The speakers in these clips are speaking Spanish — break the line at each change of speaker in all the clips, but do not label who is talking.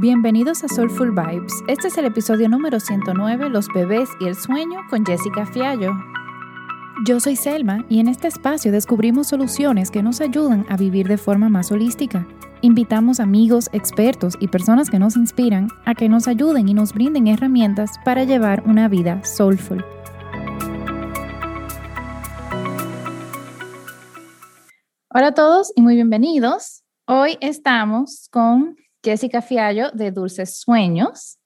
Bienvenidos a Soulful Vibes. Este es el episodio número 109, Los bebés y el sueño, con Jessica Fiallo. Yo soy Selma y en este espacio descubrimos soluciones que nos ayudan a vivir de forma más holística. Invitamos amigos, expertos y personas que nos inspiran a que nos ayuden y nos brinden herramientas para llevar una vida soulful. Hola a todos y muy bienvenidos. Hoy estamos con Jessica Fiallo de Dulces Sueños.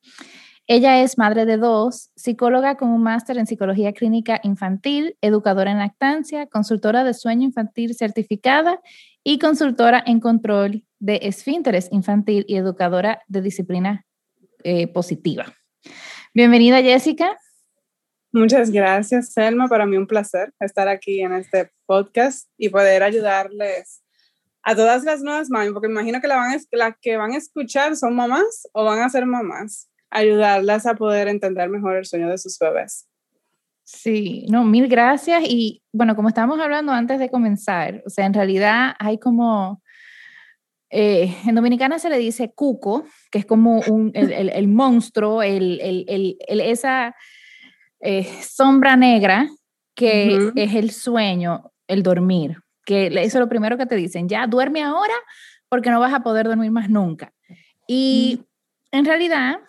Ella es madre de dos, psicóloga con un máster en psicología clínica infantil, educadora en lactancia, consultora de sueño infantil certificada y consultora en control de esfínteres infantil y educadora de disciplina eh, positiva. Bienvenida, Jessica.
Muchas gracias, Selma. Para mí un placer estar aquí en este podcast y poder ayudarles a todas las nuevas mamás, porque imagino que la las que van a escuchar son mamás o van a ser mamás, ayudarlas a poder entender mejor el sueño de sus bebés.
Sí, no, mil gracias. Y bueno, como estábamos hablando antes de comenzar, o sea, en realidad hay como, eh, en Dominicana se le dice cuco, que es como un, el, el, el monstruo, el, esa eh, sombra negra que es el sueño, el dormir, que eso es lo primero que te dicen, ya duerme ahora porque no vas a poder dormir más nunca. Y en realidad,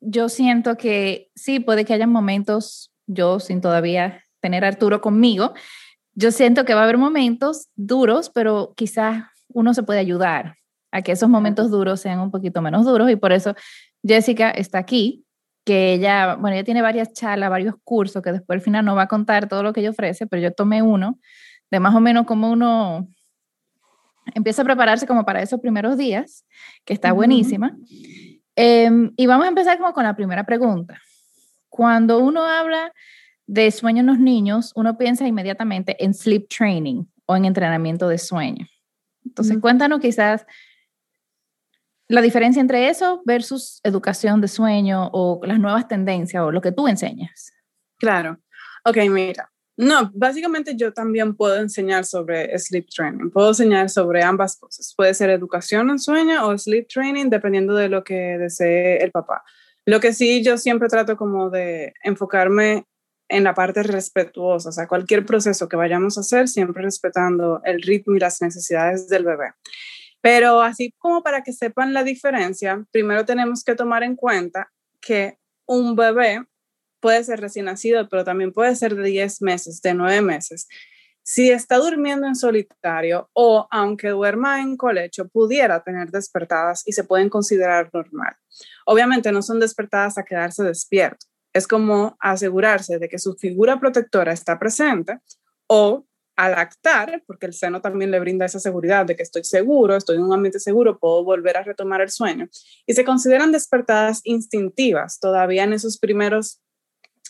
yo siento que sí, puede que haya momentos, yo sin todavía tener a Arturo conmigo, yo siento que va a haber momentos duros, pero quizás uno se puede ayudar a que esos momentos duros sean un poquito menos duros y por eso Jessica está aquí que ella, bueno, ella tiene varias charlas, varios cursos, que después al final no va a contar todo lo que ella ofrece, pero yo tomé uno de más o menos como uno empieza a prepararse como para esos primeros días, que está buenísima. Em, y vamos a empezar como con la primera pregunta. Cuando uno habla de sueño en los niños, uno piensa inmediatamente en sleep training o en entrenamiento de sueño. Entonces, cuéntanos quizás la diferencia entre eso versus educación de sueño o las nuevas tendencias o lo que tú enseñas.
Claro. Ok, mira. No, básicamente yo también puedo enseñar sobre sleep training. Puedo enseñar sobre ambas cosas. Puede ser educación en sueño o sleep training, dependiendo de lo que desee el papá. Lo que sí yo siempre trato como de enfocarme en la parte respetuosa, o sea, cualquier proceso que vayamos a hacer, siempre respetando el ritmo y las necesidades del bebé. Pero así como para que sepan la diferencia, primero tenemos que tomar en cuenta que un bebé puede ser recién nacido, pero también puede ser de 10 meses, de 9 meses. Si está durmiendo en solitario o aunque duerma en colecho, pudiera tener despertadas y se pueden considerar normal. Obviamente no son despertadas a quedarse despierto. Es como asegurarse de que su figura protectora está presente o al lactar, porque el seno también le brinda esa seguridad de que estoy seguro, estoy en un ambiente seguro, puedo volver a retomar el sueño. Y se consideran despertadas instintivas todavía en esos primeros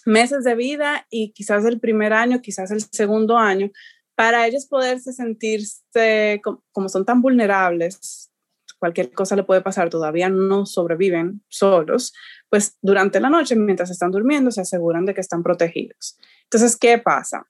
meses de vida y quizás el primer año, quizás el segundo año, para ellos poderse sentirse como, son tan vulnerables, cualquier cosa le puede pasar, todavía no sobreviven solos, pues durante la noche, mientras están durmiendo, se aseguran de que están protegidos. Entonces, ¿qué pasa?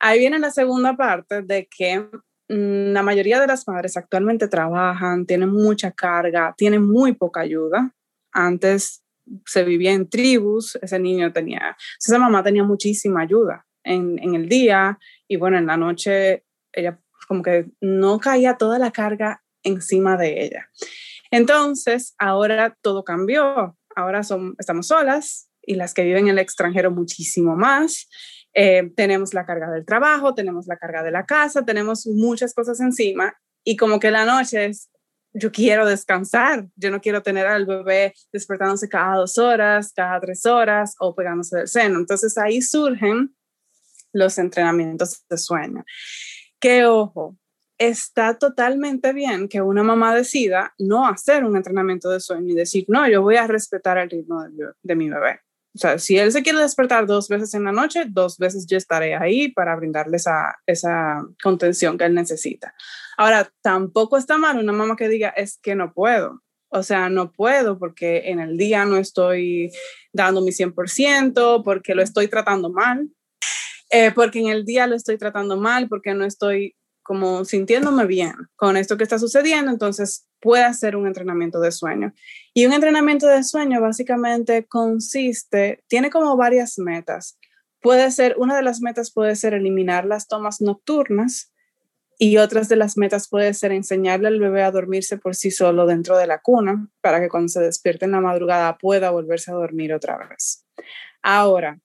Ahí viene la segunda parte de que mm, la mayoría de las madres actualmente trabajan, tienen mucha carga, tienen muy poca ayuda. Antes se vivía en tribus, ese niño tenía, esa mamá tenía muchísima ayuda en, en el día y bueno, en la noche ella como que no caía toda la carga encima de ella. Entonces, ahora todo cambió. Ahora son, estamos solas y las que viven en el extranjero muchísimo más. Eh, tenemos la carga del trabajo, tenemos la carga de la casa, tenemos muchas cosas encima y como que la noche es, yo quiero descansar, yo no quiero tener al bebé despertándose cada dos horas, cada tres horas o pegándose del seno. Entonces ahí surgen los entrenamientos de sueño. Que ojo, está totalmente bien que una mamá decida no hacer un entrenamiento de sueño y decir, no, yo voy a respetar el ritmo de mi bebé. O sea, si él se quiere despertar dos veces en la noche, dos veces yo estaré ahí para brindarle esa, esa contención que él necesita. Ahora, tampoco está mal una mamá que diga, es que no puedo. O sea, no puedo porque en el día no estoy dando mi 100%, porque lo estoy tratando mal, eh, porque en el día lo estoy tratando mal, porque no estoy como sintiéndome bien con esto que está sucediendo, entonces puede hacer un entrenamiento de sueño. Y un entrenamiento de sueño básicamente consiste, tiene como varias metas. Puede ser, una de las metas puede ser eliminar las tomas nocturnas y otras de las metas puede ser enseñarle al bebé a dormirse por sí solo dentro de la cuna para que cuando se despierte en la madrugada pueda volverse a dormir otra vez. Ahora,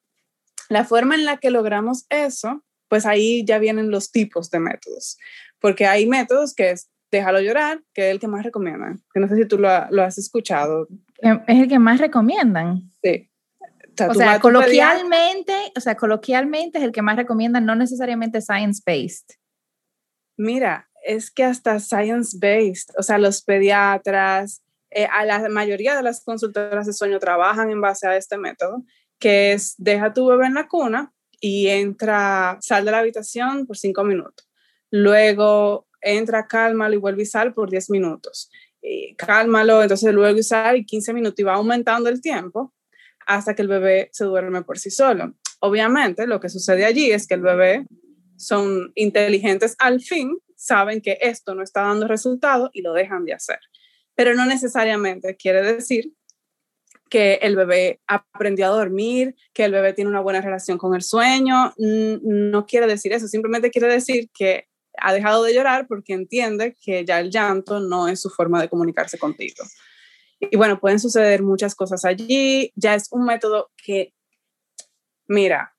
la forma en la que logramos eso, pues ahí ya vienen los tipos de métodos, porque hay métodos que es déjalo llorar, que es el que más recomiendan. Que no sé si tú lo, has escuchado.
Eh, es el que más recomiendan.
Sí.
O sea, coloquialmente, o sea, coloquialmente es el que más recomiendan, no necesariamente science-based.
Mira, es que hasta science-based, o sea, los pediatras, eh, a la mayoría de las consultoras de sueño trabajan en base a este método, que es deja tu bebé en la cuna y entra, sal de la habitación por cinco minutos. Luego entra, cálmalo y vuelve y sal por 10 minutos. Y cálmalo, entonces luego y sal y 15 minutos y va aumentando el tiempo hasta que el bebé se duerme por sí solo. Obviamente lo que sucede allí es que el bebé son inteligentes al fin, saben que esto no está dando resultado y lo dejan de hacer. Pero no necesariamente quiere decir que el bebé aprendió a dormir, que el bebé tiene una buena relación con el sueño. No quiere decir eso, simplemente quiere decir que ha dejado de llorar porque entiende que ya el llanto no es su forma de comunicarse contigo. Y bueno, pueden suceder muchas cosas allí. Ya es un método que, mira,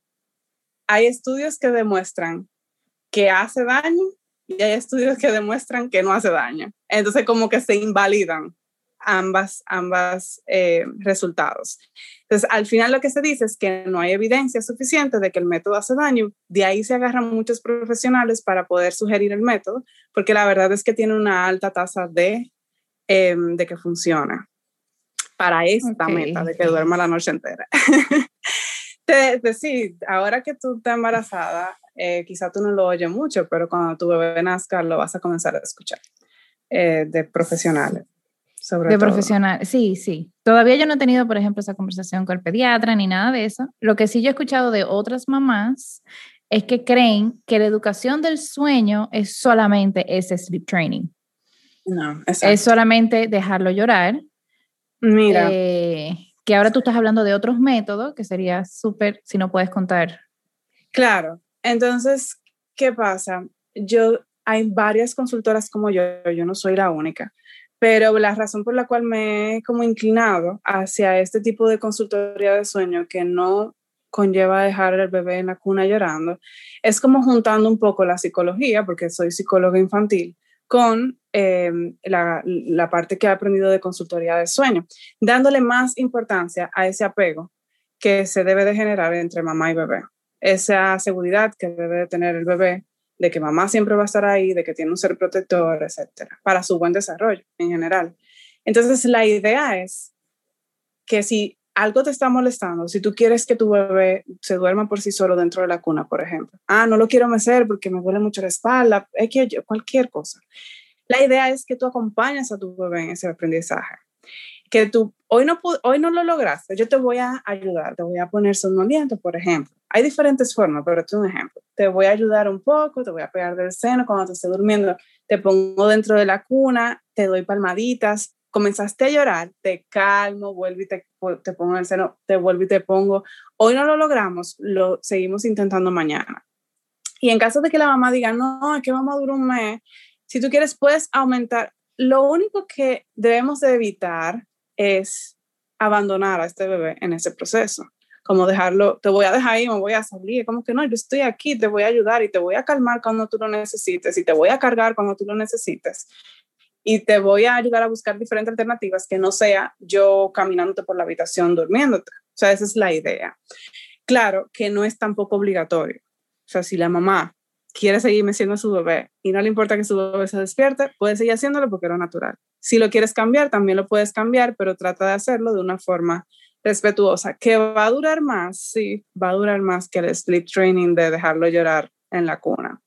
hay estudios que demuestran que hace daño y hay estudios que demuestran que no hace daño. Entonces como que se invalidan ambas, ambas eh, resultados. Entonces, al final lo que se dice es que no hay evidencia suficiente de que el método hace daño. De ahí se agarran muchos profesionales para poder sugerir el método, porque la verdad es que tiene una alta tasa de, em, de que funciona para esta meta de que duerma la noche entera. te, te, sí, ahora que tú estás embarazada, eh, quizá tú no lo oyes mucho, pero cuando tu bebé nazca lo vas a comenzar a escuchar eh, de profesionales
de profesional, sí, sí. Todavía yo no he tenido, por ejemplo, esa conversación con el pediatra ni nada de eso. Lo que sí yo he escuchado de otras mamás es que creen que la educación del sueño es solamente ese sleep training.
No,
es solamente dejarlo llorar.
Mira.
Eh, que ahora tú estás hablando de otros métodos, que sería súper, si no puedes contar.
Claro, entonces, ¿qué pasa? Yo, hay varias consultoras como yo, yo no soy la única, pero la razón por la cual me he como inclinado hacia este tipo de consultoría de sueño que no conlleva dejar al bebé en la cuna llorando, es como juntando un poco la psicología, porque soy psicóloga infantil, con eh, la, la, parte que he aprendido de consultoría de sueño, dándole más importancia a ese apego que se debe de generar entre mamá y bebé, esa seguridad que debe de tener el bebé de que mamá siempre va a estar ahí, de que tiene un ser protector, etcétera, para su buen desarrollo en general. Entonces, la idea es que si algo te está molestando, si tú quieres que tu bebé se duerma por sí solo dentro de la cuna, por ejemplo, ah, no lo quiero mecer porque me duele mucho la espalda, es que cualquier cosa. La idea es que tú acompañes a tu bebé en ese aprendizaje que tú hoy no, hoy no lo lograste, yo te voy a ayudar, te voy a poner somnoliento, por ejemplo. Hay diferentes formas, pero es un ejemplo. Te voy a ayudar un poco, te voy a pegar del seno cuando te esté durmiendo, te pongo dentro de la cuna, te doy palmaditas, comenzaste a llorar, te calmo, vuelvo y te, te pongo en el seno, te vuelvo y te pongo. Hoy no lo logramos, lo seguimos intentando mañana. Y en caso de que la mamá diga, no, es que vamos a durar un mes, si tú quieres, puedes aumentar. Lo único que debemos de evitar es abandonar a este bebé en ese proceso. Como dejarlo, te voy a dejar ahí, me voy a salir. Como que no, yo estoy aquí, te voy a ayudar y te voy a calmar cuando tú lo necesites y te voy a cargar cuando tú lo necesites. Y te voy a ayudar a buscar diferentes alternativas que no sea yo caminándote por la habitación durmiéndote. O sea, esa es la idea. Claro que no es tampoco obligatorio. O sea, si la mamá quiere seguir meciendo a su bebé y no le importa que su bebé se despierte, puede seguir haciéndolo porque era natural. Si lo quieres cambiar, también lo puedes cambiar, pero trata de hacerlo de una forma respetuosa. ¿Que va a durar más? Sí, va a durar más que el sleep training de dejarlo llorar en la cuna.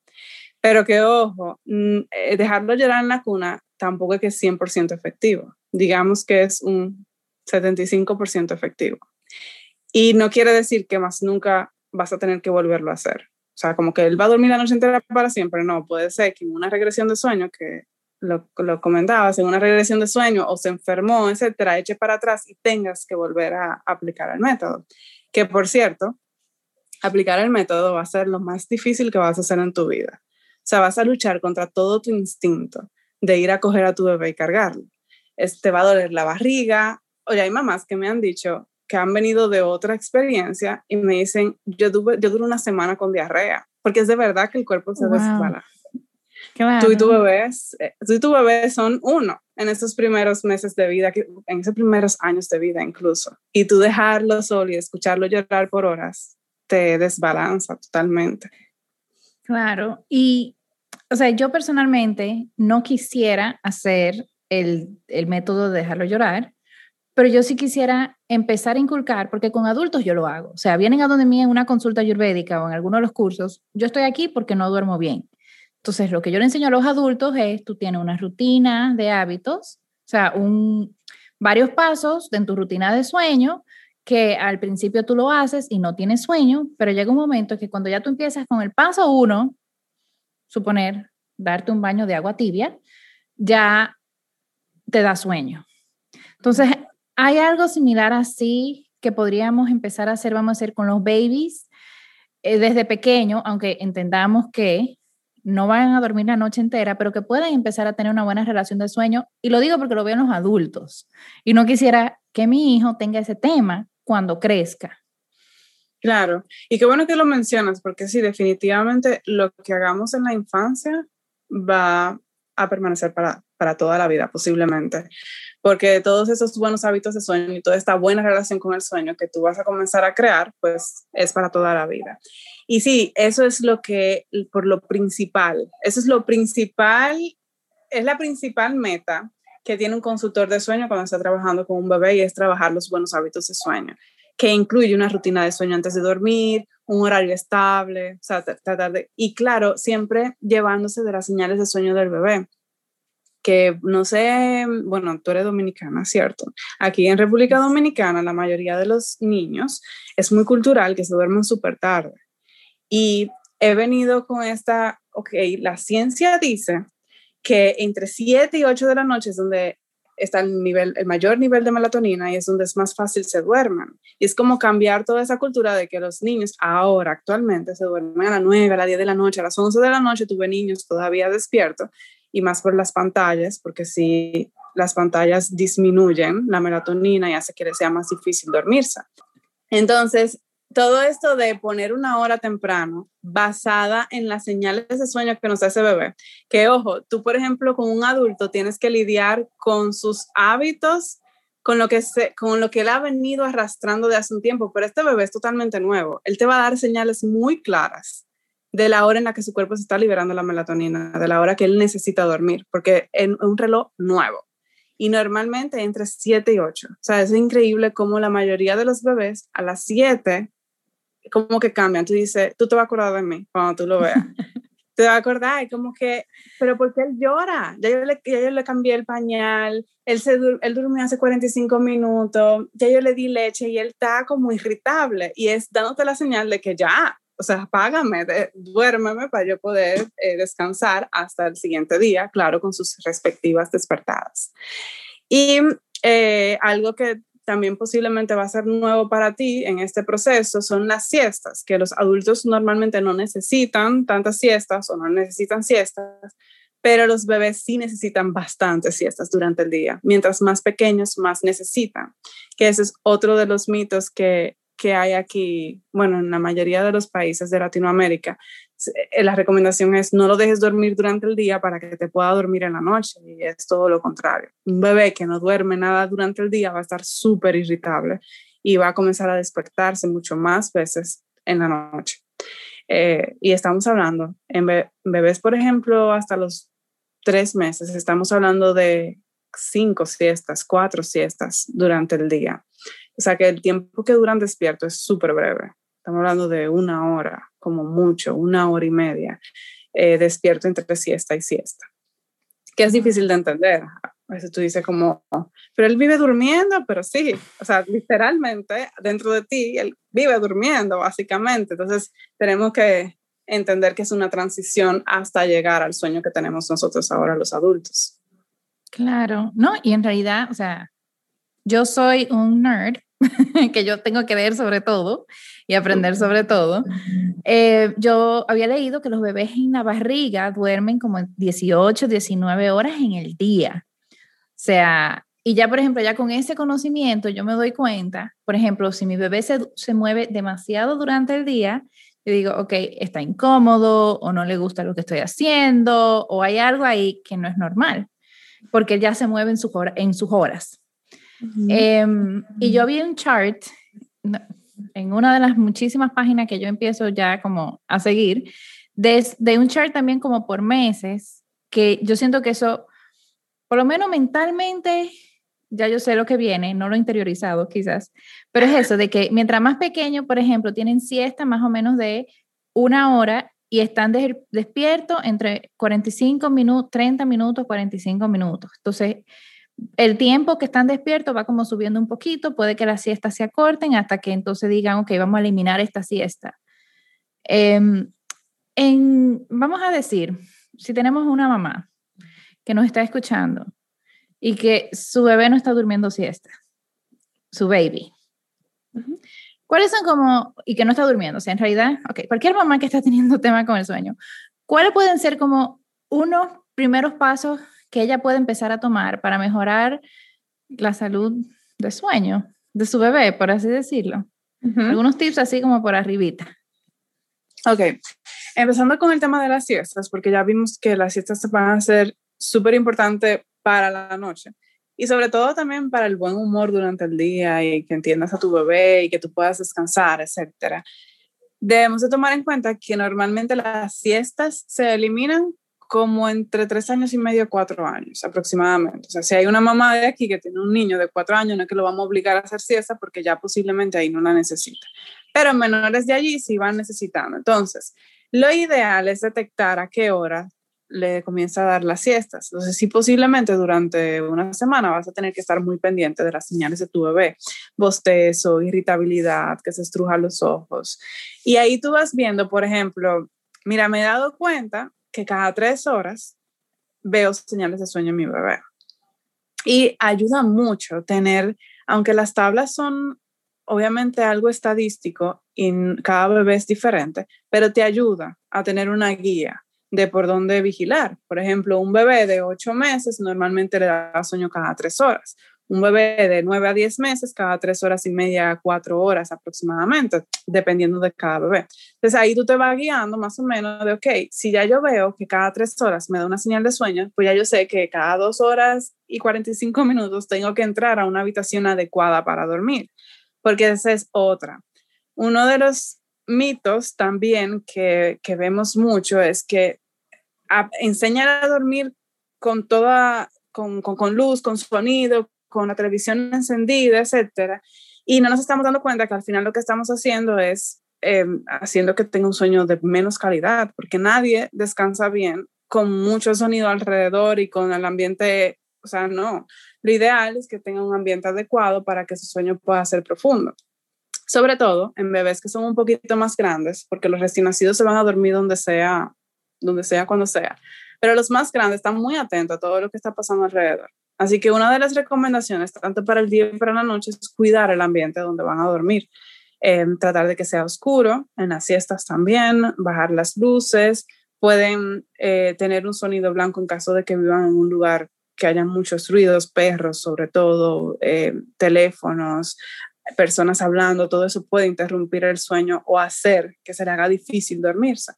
Pero que ojo, mm, eh, dejarlo llorar en la cuna tampoco es que es 100% efectivo. Digamos que es un 75% efectivo. Y no quiere decir que más nunca vas a tener que volverlo a hacer. O sea, como que él va a dormir la noche entera para siempre, no, puede ser que en una regresión de sueño, que lo, lo comentabas, en una regresión de sueño o se enfermó, etcétera, eche para atrás y tengas que volver a aplicar el método. Que por cierto, aplicar el método va a ser lo más difícil que vas a hacer en tu vida. O sea, vas a luchar contra todo tu instinto de ir a coger a tu bebé y cargarlo. te va a doler la barriga. Oye, hay mamás que me han dicho que han venido de otra experiencia y me dicen, yo, tuve, yo duro una semana con diarrea, porque es de verdad que el cuerpo se wow. Tú y tu bebé, eh, tú y tu bebé son uno en esos primeros meses de vida, en esos primeros años de vida incluso. Y tú dejarlo solo y escucharlo llorar por horas te desbalanza totalmente.
Claro, y o sea, yo personalmente no quisiera hacer el, el método de dejarlo llorar, pero yo sí quisiera empezar a inculcar, porque con adultos yo lo hago. O sea, vienen a donde mí en una consulta ayurvédica o en alguno de los cursos, yo estoy aquí porque no duermo bien. Entonces, lo que yo le enseño a los adultos es, tú tienes una rutina de hábitos, o sea, un, varios pasos en tu rutina de sueño que al principio tú lo haces y no tienes sueño, pero llega un momento que cuando ya tú empiezas con el paso uno, suponer, darte un baño de agua tibia, ya te da sueño. Entonces, hay algo similar así que podríamos empezar a hacer, vamos a hacer con los babies eh, desde pequeño, aunque entendamos que no van a dormir la noche entera, pero que puedan empezar a tener una buena relación de sueño. Y lo digo porque lo veo en los adultos. Y no quisiera que mi hijo tenga ese tema cuando crezca.
Claro, y qué bueno que lo mencionas, porque sí, definitivamente lo que hagamos en la infancia va a permanecer para, para toda la vida, posiblemente, porque todos esos buenos hábitos de sueño y toda esta buena relación con el sueño que tú vas a comenzar a crear, pues es para toda la vida. Y sí, eso es lo que, por lo principal, eso es lo principal, es la principal meta que tiene un consultor de sueño cuando está trabajando con un bebé y es trabajar los buenos hábitos de sueño, que incluye una rutina de sueño antes de dormir, un horario estable, o sea, tratar de, y claro, siempre llevándose de las señales de sueño del bebé que no sé, bueno, tú eres dominicana, ¿cierto? Aquí en República Dominicana la mayoría de los niños es muy cultural que se duermen súper tarde. Y he venido con esta, ok, la ciencia dice que entre 7 y 8 de la noche es donde está el, nivel, el mayor nivel de melatonina y es donde es más fácil se duermen. Y es como cambiar toda esa cultura de que los niños ahora, actualmente, se duermen a las 9, a las 10 de la noche, a las 11 de la noche, tuve niños todavía despiertos y más por las pantallas, porque si las pantallas disminuyen la melatonina y hace que sea más difícil dormirse. Entonces, todo esto de poner una hora temprano basada en las señales de sueño que nos hace bebé, que ojo, tú por ejemplo con un adulto tienes que lidiar con sus hábitos, con lo que, se, con lo que él ha venido arrastrando de hace un tiempo, pero este bebé es totalmente nuevo, él te va a dar señales muy claras de la hora en la que su cuerpo se está liberando la melatonina, de la hora que él necesita dormir, porque es un reloj nuevo y normalmente entre 7 y 8. O sea, es increíble cómo la mayoría de los bebés a las 7 como que cambian. Tú dices, tú te vas a acordar de mí cuando tú lo veas. te vas a acordar, como que, pero ¿por qué él llora? Ya yo le, ya yo le cambié el pañal, él, se, él durmió hace 45 minutos, ya yo le di leche y él está como irritable y es dándote la señal de que ya, o sea, apágame, duérmeme para yo poder eh, descansar hasta el siguiente día, claro, con sus respectivas despertadas. Y eh, algo que también posiblemente va a ser nuevo para ti en este proceso son las siestas, que los adultos normalmente no necesitan tantas siestas o no necesitan siestas, pero los bebés sí necesitan bastantes siestas durante el día. Mientras más pequeños, más necesitan, que ese es otro de los mitos que, que hay aquí, bueno, en la mayoría de los países de Latinoamérica, eh, la recomendación es no lo dejes dormir durante el día para que te pueda dormir en la noche y es todo lo contrario. Un bebé que no duerme nada durante el día va a estar súper irritable y va a comenzar a despertarse mucho más veces en la noche. Eh, y estamos hablando, en bebés, por ejemplo, hasta los tres meses, estamos hablando de cinco siestas, cuatro siestas durante el día. O sea que el tiempo que duran despierto es súper breve. Estamos hablando de una hora, como mucho, una hora y media, eh, despierto entre siesta y siesta. Que es difícil de entender. A veces tú dices como, pero él vive durmiendo, pero sí, o sea, literalmente dentro de ti, él vive durmiendo, básicamente. Entonces, tenemos que entender que es una transición hasta llegar al sueño que tenemos nosotros ahora los adultos.
Claro, no, y en realidad, o sea, yo soy un nerd, que yo tengo que ver sobre todo y aprender sobre todo. Eh, yo había leído que los bebés en la barriga duermen como 18, 19 horas en el día. O sea, y ya, por ejemplo, ya con ese conocimiento yo me doy cuenta, por ejemplo, si mi bebé se, se mueve demasiado durante el día, yo digo, ok, está incómodo o no le gusta lo que estoy haciendo o hay algo ahí que no es normal, porque ya se mueve en, su, en sus horas. Em, y yo vi un chart en una de las muchísimas páginas que yo empiezo ya como a seguir, de, de un chart también como por meses, que yo siento que eso, por lo menos mentalmente, ya yo sé lo que viene, no lo interiorizado quizás, pero es eso, de que mientras más pequeño, por ejemplo, tienen siesta más o menos de una hora y están despiertos entre 45 minutos, 30 minutos, 45 minutos. Entonces, el tiempo que están despiertos va como subiendo un poquito, puede que las siestas se acorten hasta que entonces digan, ok, vamos a eliminar esta siesta. Em, en, vamos a decir, si tenemos una mamá que nos está escuchando y que su bebé no está durmiendo siesta, su baby. ¿Cuáles son como, y que no está durmiendo? O sea, en realidad, ok, cualquier mamá que está teniendo tema con el sueño, ¿cuáles pueden ser como unos primeros pasos que ella puede empezar a tomar para mejorar la salud de sueño de su bebé, por así decirlo? Algunos tips así como por arribita.
Ok, empezando con el tema de las siestas, porque ya vimos que las siestas van a ser súper importantes para la noche. Y sobre todo también para el buen humor durante el día y que entiendas a tu bebé y que tú puedas descansar, etc. Debemos de tomar en cuenta que normalmente las siestas se eliminan como entre tres años y medio, cuatro años aproximadamente. O sea, si hay una mamá de aquí que tiene un niño de cuatro años, no es que lo vamos a obligar a hacer siesta porque ya posiblemente ahí no la necesita. Pero menores de allí sí van necesitando. Entonces, lo ideal es detectar a qué hora le comienza a dar las siestas. Entonces, sí, posiblemente durante una semana vas a tener que estar muy pendiente de las señales de tu bebé, bostezo, irritabilidad, que se estruja los ojos. Y ahí tú vas viendo, por ejemplo, mira, me he dado cuenta que cada tres horas veo señales de sueño en mi bebé. Y ayuda mucho tener, aunque las tablas son obviamente algo estadístico y cada bebé es diferente, pero te ayuda a tener una guía de por dónde vigilar. Por ejemplo, un bebé de 8 meses normalmente le da sueño cada 3 horas. Un bebé de 9 a 10 meses cada 3 horas y media, 4 horas aproximadamente, dependiendo de cada bebé. Entonces ahí tú te vas guiando más o menos de, ok, si ya yo veo que cada 3 horas me da una señal de sueño, pues ya yo sé que cada 2 horas y 45 minutos tengo que entrar a una habitación adecuada para dormir, porque esa es otra. Uno de los mitos también que, que vemos mucho es que enseñar a dormir con toda, con, con, luz, con sonido, con la televisión encendida, etcétera. Y no nos estamos dando cuenta que al final lo que estamos haciendo es em, haciendo que tenga un sueño de menos calidad, porque nadie descansa bien con mucho sonido alrededor y con el ambiente, o sea, no. Lo ideal es que tenga un ambiente adecuado para que su sueño pueda ser profundo. Sobre todo en bebés que son un poquito más grandes, porque los recién nacidos se van a dormir donde sea donde sea, cuando sea. Pero los más grandes están muy atentos a todo lo que está pasando alrededor. Así que una de las recomendaciones, tanto para el día como para la noche, es cuidar el ambiente donde van a dormir. Eh, tratar de que sea oscuro, en las siestas también, bajar las luces, pueden eh, tener un sonido blanco en caso de que vivan en un lugar que haya muchos ruidos, perros sobre todo, eh, teléfonos, personas hablando, todo eso puede interrumpir el sueño o hacer que se le haga difícil dormirse.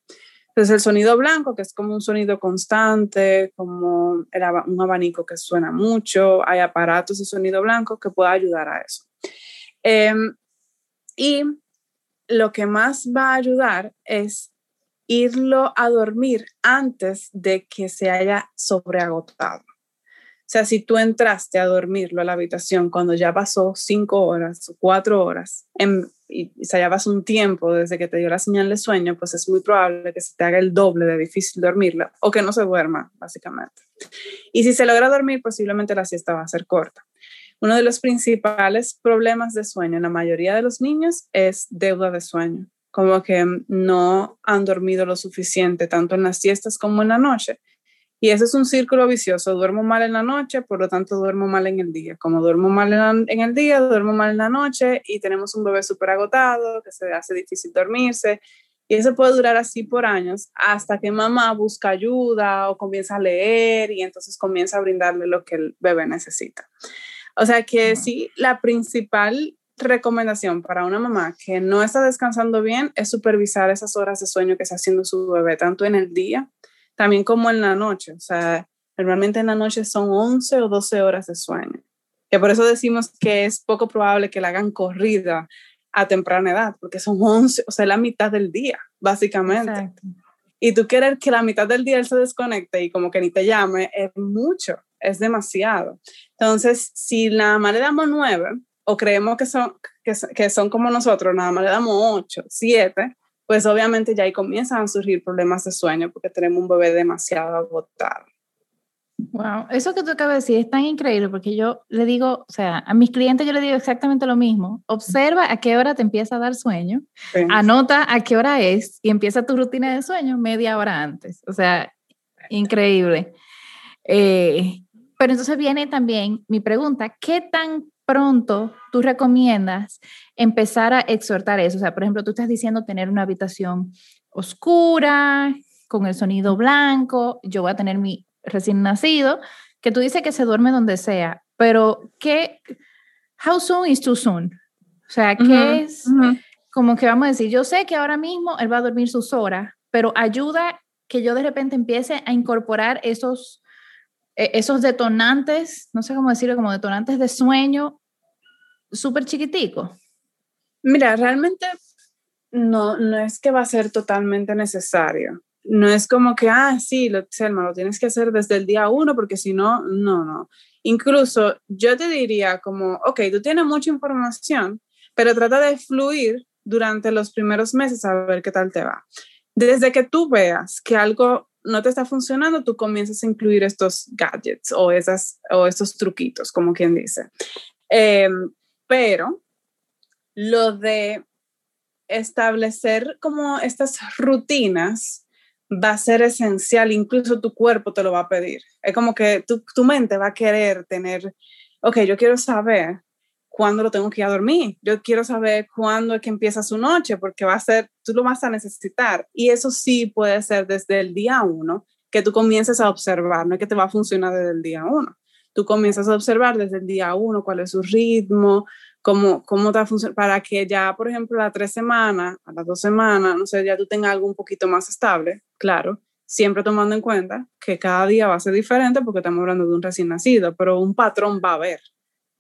Entonces el sonido blanco, que es como un sonido constante, como un abanico que suena mucho, hay aparatos de sonido blanco que pueda ayudar a eso. Em, y lo que más va a ayudar es irlo a dormir antes de que se haya sobreagotado. O sea, si tú entraste a dormirlo a la habitación cuando ya pasó cinco horas o cuatro horas en, y, se haya pasado un tiempo desde que te dio la señal de sueño, pues es muy probable que se te haga el doble de difícil dormirla o que no se duerma, básicamente. Y si se logra dormir, posiblemente la siesta va a ser corta. Uno de los principales problemas de sueño en la mayoría de los niños es deuda de sueño. como que no han dormido lo suficiente, tanto en las siestas como en la noche. Y ese es un círculo vicioso. Duermo mal en la noche, por lo tanto duermo mal en el día. Como duermo mal en, el día, duermo mal en la noche y tenemos un bebé súper agotado, que se hace difícil dormirse. Y eso puede durar así por años hasta que mamá busca ayuda o comienza a leer y entonces comienza a brindarle lo que el bebé necesita. O sea que sí, la principal recomendación para una mamá que no está descansando bien es supervisar esas horas de sueño que está haciendo su bebé, tanto en el día también como en la noche. O sea, normalmente en la noche son 11 o 12 horas de sueño. Que por eso decimos que es poco probable que la hagan corrida a temprana edad, porque son 11, o sea, la mitad del día, básicamente. Y tú quieres que la mitad del día él se desconecte y como que ni te llame, es mucho, es demasiado. Entonces, si nada más le damos 9, o creemos que son, que, que son como nosotros, nada más le damos 8, 7, pues obviamente ya ahí comienzan a surgir problemas de sueño porque tenemos un bebé demasiado agotado.
Wow, eso que tú acabas de decir es tan increíble porque yo le digo, o sea, a mis clientes yo le digo exactamente lo mismo. Observa a qué hora te empieza a dar sueño, anota a qué hora es y empieza tu rutina de sueño media hora antes. O sea, increíble. Eh, pero entonces viene también mi pregunta, ¿qué tan pronto tú recomiendas empezar a exhortar eso? O sea, por ejemplo, tú estás diciendo tener una habitación oscura, con el sonido blanco, yo voy a tener mi recién nacido, que tú dices que se duerme donde sea, pero ¿qué, how soon is too soon? O sea, ¿qué es? Como que vamos a decir, yo sé que ahora mismo él va a dormir sus horas, pero ayuda que yo de repente empiece a incorporar esos esos detonantes, no sé cómo decirlo, como detonantes de sueño súper chiquiticos?
Mira, realmente no, no es que va a ser totalmente necesario. No es como que, ah, sí, lo, Selma, lo tienes que hacer desde el día uno, porque si no, no, no. Incluso yo te diría como, ok, tú tienes mucha información, pero trata de fluir durante los primeros meses a ver qué tal te va. Desde que tú veas que algo no te está funcionando, tú comienzas a incluir estos gadgets o, esas, o estos truquitos, como quien dice. Em, pero lo de establecer como estas rutinas va a ser esencial, incluso tu cuerpo te lo va a pedir. Es como que tu, tu mente va a querer tener, ok, yo quiero saber cuándo lo tengo que ir a dormir. Yo quiero saber cuándo es que empieza su noche, porque va a ser, tú lo vas a necesitar. Y eso sí puede ser desde el día uno, que tú comiences a observar, no es que te va a funcionar desde el día uno. Tú comienzas a observar desde el día uno cuál es su ritmo, cómo, cómo te funcionando, para que ya, por ejemplo, a tres semanas, a las dos semanas, no sé, ya tú tengas algo un poquito más estable, claro, siempre tomando en cuenta que cada día va a ser diferente porque estamos hablando de un recién nacido, pero un patrón va a haber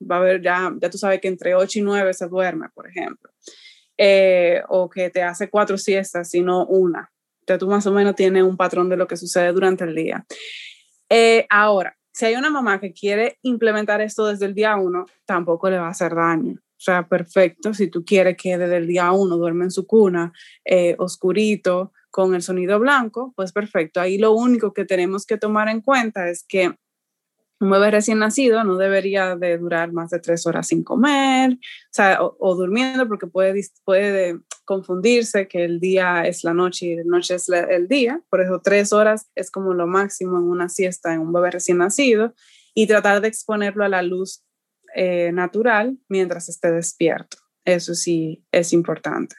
va a haber ya, ya tú sabes que entre 8 y 9 se duerme, por ejemplo, eh, o que te hace cuatro siestas y no una. Entonces tú más o menos tienes un patrón de lo que sucede durante el día. Eh, ahora, si hay una mamá que quiere implementar esto desde el día 1, tampoco le va a hacer daño. O sea, perfecto, si tú quieres que desde el día 1 duerme en su cuna, eh, oscurito, con el sonido blanco, pues perfecto. Ahí lo único que tenemos que tomar en cuenta es que un bebé recién nacido no debería de durar más de tres horas sin comer, o, durmiendo porque puede, puede confundirse que el día es la noche y la noche es el día, por eso tres horas es como lo máximo en una siesta en un bebé recién nacido y tratar de exponerlo a la luz eh, natural mientras esté despierto. Eso sí es importante.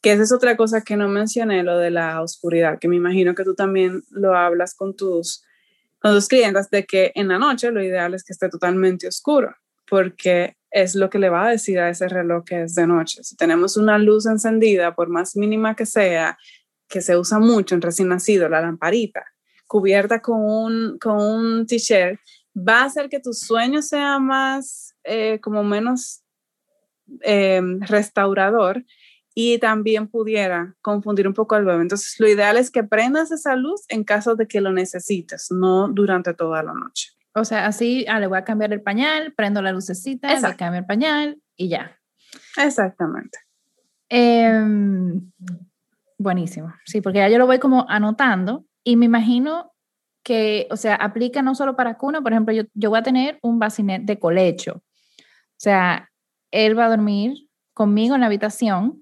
Que esa es otra cosa que no mencioné, lo de la oscuridad, que me imagino que tú también lo hablas con tus con tus clientes de que en la noche lo ideal es que esté totalmente oscuro, porque es lo que le va a decir a ese reloj que es de noche. Si tenemos una luz encendida, por más mínima que sea, que se usa mucho en recién nacido, la lamparita, cubierta con un, con un t-shirt, va a hacer que tu sueño sea más, eh, como menos eh, restaurador y también pudiera confundir un poco al bebé. Entonces, lo ideal es que prendas esa luz en caso de que lo necesites, no durante toda la noche.
O sea, así, ah, le voy a cambiar el pañal, prendo la lucecita, le cambio el pañal y ya.
Exactamente.
Em, buenísimo. Sí, porque ya yo lo voy como anotando y me imagino que, o sea, aplica no solo para cuna, por ejemplo, yo, yo voy a tener un bacinet de colecho. O sea, él va a dormir conmigo en la habitación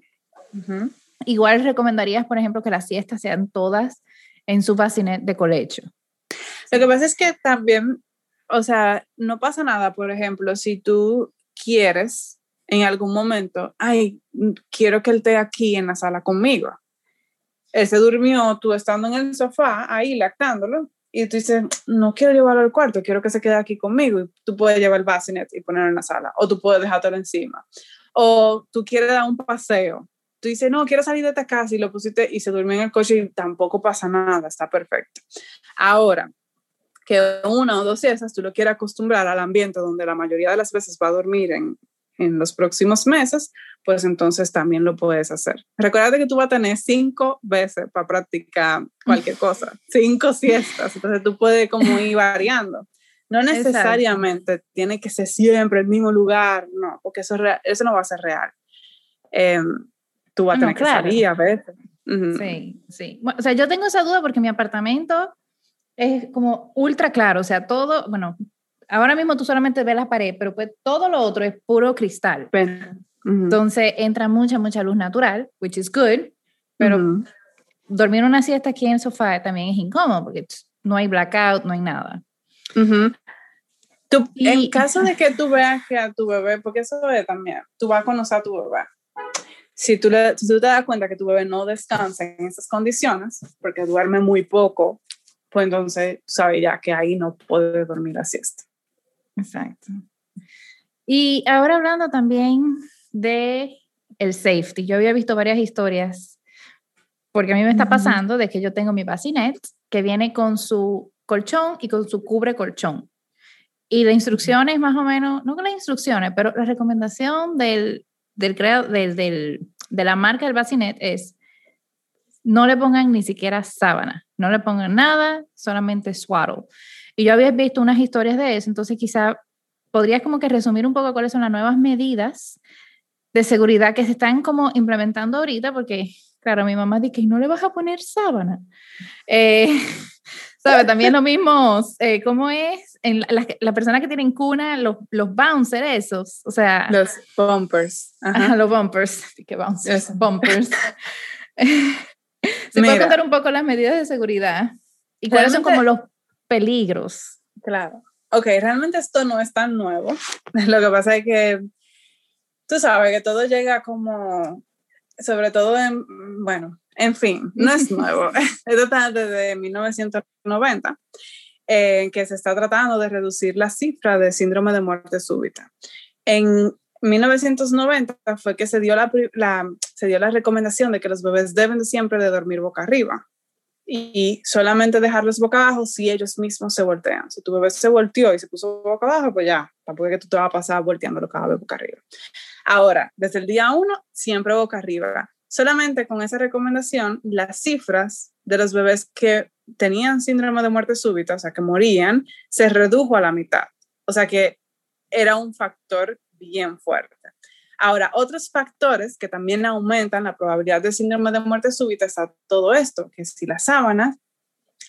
igual recomendarías, por ejemplo, que las siestas sean todas en su bacinet de colecho.
Lo que pasa es que también, o sea, no pasa nada, por ejemplo, si tú quieres en algún momento, ay, quiero que él esté aquí en la sala conmigo. Él se durmió, tú estando en el sofá, ahí lactándolo, y tú dices, no quiero llevarlo al cuarto, quiero que se quede aquí conmigo, y tú puedes llevar el bassinet y ponerlo en la sala, o tú puedes dejártelo encima. O tú quieres dar un paseo, tú dices, no, quiero salir de esta casa y lo pusiste y se durmió en el coche y tampoco pasa nada, está perfecto. Ahora, que una o dos siestas tú lo quieres acostumbrar al ambiente donde la mayoría de las veces va a dormir en, en los próximos meses, pues entonces también lo puedes hacer. Recuerda que tú vas a tener cinco veces para practicar cualquier cosa, cinco siestas, entonces tú puedes como ir variando. No necesariamente tiene que ser siempre el mismo lugar, no, porque eso, eso no va a ser real. Em, tú vas a tener que salir a veces.
Sí, sí. o sea, yo tengo esa duda porque mi apartamento es como ultra claro, o sea, todo, bueno, ahora mismo tú solamente ves la pared, pero pues todo lo otro es puro cristal. Entonces entra mucha, mucha luz natural, which is good, pero dormir una siesta aquí en el sofá también es incómodo porque no hay blackout, no hay nada.
tú, en caso de que tú veas que a tu bebé, porque eso es también, tú vas a conocer a tu bebé. Si tú, le, si tú te das cuenta que tu bebé no descansa en esas condiciones, porque duerme muy poco, pues entonces sabes ya que ahí no puede dormir la siesta.
Exacto. Y ahora hablando también de el safety, yo había visto varias historias, porque a mí me está pasando de que yo tengo mi bassinet que viene con su colchón y con su cubre colchón. Y la instrucción es más o menos, no con las instrucciones, pero la recomendación del, del, del, del, de la marca del bassinet es no le pongan ni siquiera sábana, no le pongan nada, solamente swaddle. Y yo había visto unas historias de eso, entonces quizá podrías como que resumir un poco cuáles son las nuevas medidas de seguridad que se están como implementando ahorita, porque claro, mi mamá dice que no le vas a poner sábana. Eh, ¿Sabe? También lo mismo, eh, ¿cómo es? En la, la, persona que tiene en cuna, los, los bouncers esos, o sea...
Los bumpers.
Ajá. los bumpers, ¿qué bouncers? Bumpers. ¿Se puede contar un poco las medidas de seguridad? ¿Y cuáles son como los peligros?
Claro. Ok, realmente esto no es tan nuevo. Lo que pasa es que tú sabes que todo llega como, sobre todo en, bueno, en fin, no es nuevo. Esto está desde 1990, en que se está tratando de reducir la cifra de síndrome de muerte súbita. En 1990 fue que se dio la, se dio la recomendación de que los bebés deben siempre de dormir boca arriba y solamente dejarlos boca abajo si ellos mismos se voltean. Si tu bebé se volteó y se puso boca abajo, pues ya, tampoco es que tú te vas a pasar volteándolo cada vez boca arriba. Ahora, desde el día uno, siempre boca arriba. Solamente con esa recomendación, las cifras de los bebés que tenían síndrome de muerte súbita, o sea, que morían, se redujo a la mitad. O sea que era un factor bien fuerte. Ahora, otros factores que también aumentan la probabilidad de síndrome de muerte súbita está todo esto, que si las sábanas,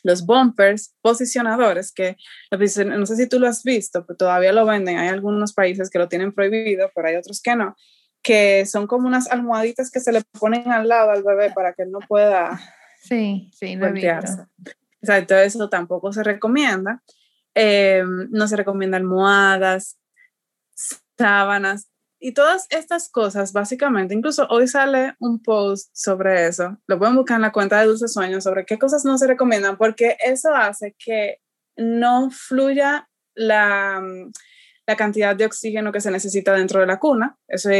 los bumpers, posicionadores, que no sé si tú lo has visto, pero todavía lo venden, hay algunos países que lo tienen prohibido, pero hay otros que no, que son como unas almohaditas que se le ponen al lado al bebé para que él no pueda
sí, sí, lo
Exacto, eso tampoco se recomienda. Eh, no se recomienda almohadas, sábanas y todas estas cosas, básicamente, incluso hoy sale un post sobre eso, lo pueden buscar en la cuenta de Dulce Sueños, sobre qué cosas no se recomiendan, porque eso hace que no fluya la, la cantidad de oxígeno que se necesita dentro de la cuna, eso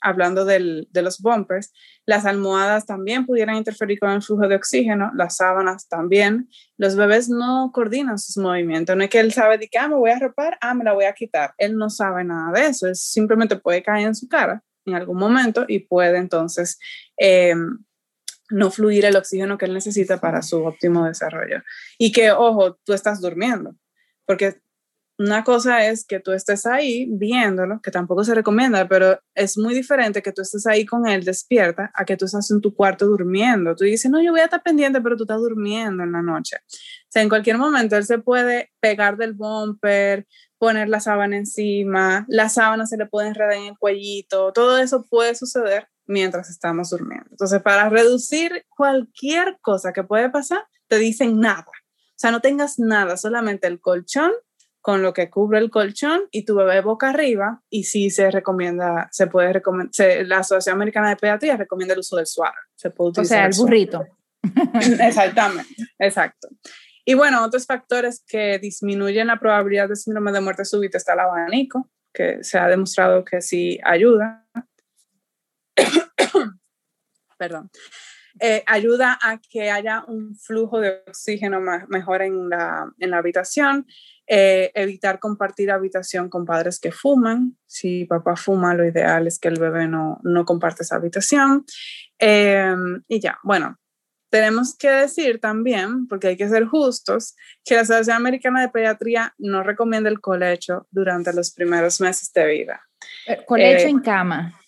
hablando del, de los bumpers, las almohadas también pudieran interferir con el flujo de oxígeno, las sábanas también, los bebés no coordinan sus movimientos, no es que él sabe de que, ah, me voy a arropar, ah, me la voy a quitar, él no sabe nada de eso, él simplemente puede caer en su cara en algún momento y puede entonces... Em, no fluir el oxígeno que él necesita para su óptimo desarrollo. Y que, ojo, tú estás durmiendo, porque una cosa es que tú estés ahí viéndolo, que tampoco se recomienda, pero es muy diferente que tú estés ahí con él despierta a que tú estás en tu cuarto durmiendo. Tú dices, no, yo voy a estar pendiente, pero tú estás durmiendo en la noche. O sea, en cualquier momento él se puede pegar del bumper, poner la sábana encima, la sábana se le puede enredar en el cuellito, todo eso puede suceder mientras estamos durmiendo. Entonces, para reducir cualquier cosa que puede pasar, te dicen nada. O sea, no tengas nada, solamente el colchón con lo que cubre el colchón y tu bebé boca arriba y sí se recomienda, se puede recomendar, la Asociación Americana de Pediatría recomienda el uso del suárez. Se puede
utilizar o sea, el, burrito.
Exactamente, exacto. Y bueno, otros factores que disminuyen la probabilidad de síndrome de muerte súbita está el abanico, que se ha demostrado que sí ayuda. Perdón. Eh, ayuda a que haya un flujo de oxígeno mejor en la, en la habitación, eh, evitar compartir habitación con padres que fuman. Si papá fuma, lo ideal es que el bebé no, no comparte esa habitación. Em, y ya, bueno, tenemos que decir también, porque hay que ser justos, que la Asociación Americana de Pediatría no recomienda el colecho durante los primeros meses de vida.
Eh, colecho en cama.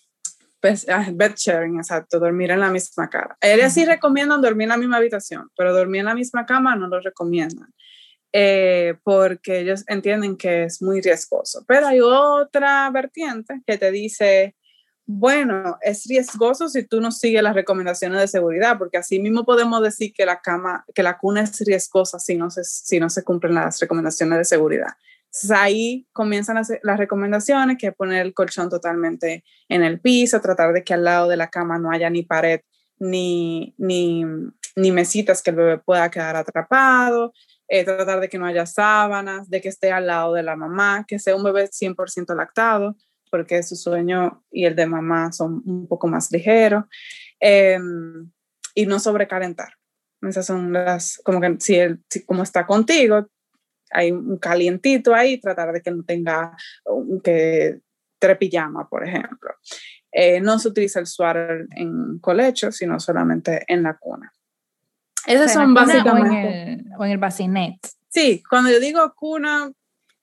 Pues, ah, bed sharing, exacto, dormir en la misma cama. Ellos sí recomiendan dormir en la misma habitación, pero dormir en la misma cama no lo recomiendan. Eh, porque ellos entienden que es muy riesgoso. Pero hay otra vertiente que te dice, bueno, es riesgoso si tú no sigues las recomendaciones de seguridad, porque así mismo podemos decir que la cama, que la cuna es riesgosa si no se, si no se cumplen las recomendaciones de seguridad. Entonces ahí comienzan las, las recomendaciones, que es poner el colchón totalmente en el piso, tratar de que al lado de la cama no haya ni pared ni, ni, ni mesitas que el bebé pueda quedar atrapado, eh, tratar de que no haya sábanas, de que esté al lado de la mamá, que sea un bebé 100% lactado, porque su sueño y el de mamá son un poco más ligeros, em, y no sobrecalentar. Esas son las, como que si él, como está contigo, hay un calientito ahí, tratar de que no tenga que trepillama, por ejemplo. Eh, no se utiliza el suar en colecho, sino solamente en la cuna.
Esas son básicamente. O en, el, bacinet.
Sí, cuando yo digo cuna,